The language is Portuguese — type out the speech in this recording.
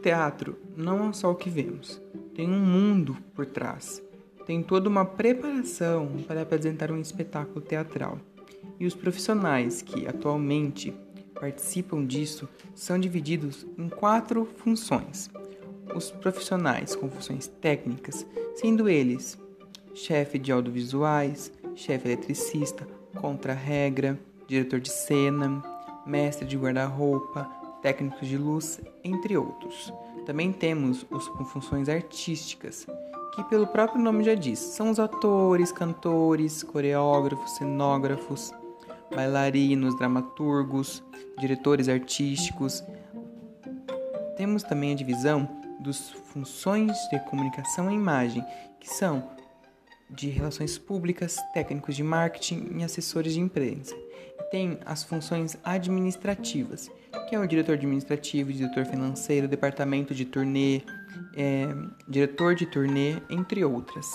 teatro não é só o que vemos, tem um mundo por trás. Tem toda uma preparação para apresentar um espetáculo teatral. E os profissionais que atualmente participam disso são divididos em quatro funções. Os profissionais com funções técnicas, sendo eles chefe de audiovisuais, chefe eletricista, contra-regra, diretor de cena, mestre de guarda-roupa, técnicos de luz, entre outros. Também temos os com funções artísticas, que pelo próprio nome já diz, são os atores, cantores, coreógrafos, cenógrafos, bailarinos, dramaturgos, diretores artísticos. Temos também a divisão dos funções de comunicação e imagem, que são de relações públicas, técnicos de marketing e assessores de imprensa. E tem as funções administrativas, que é o diretor administrativo, diretor financeiro, departamento de turnê, é, diretor de turnê, entre outras.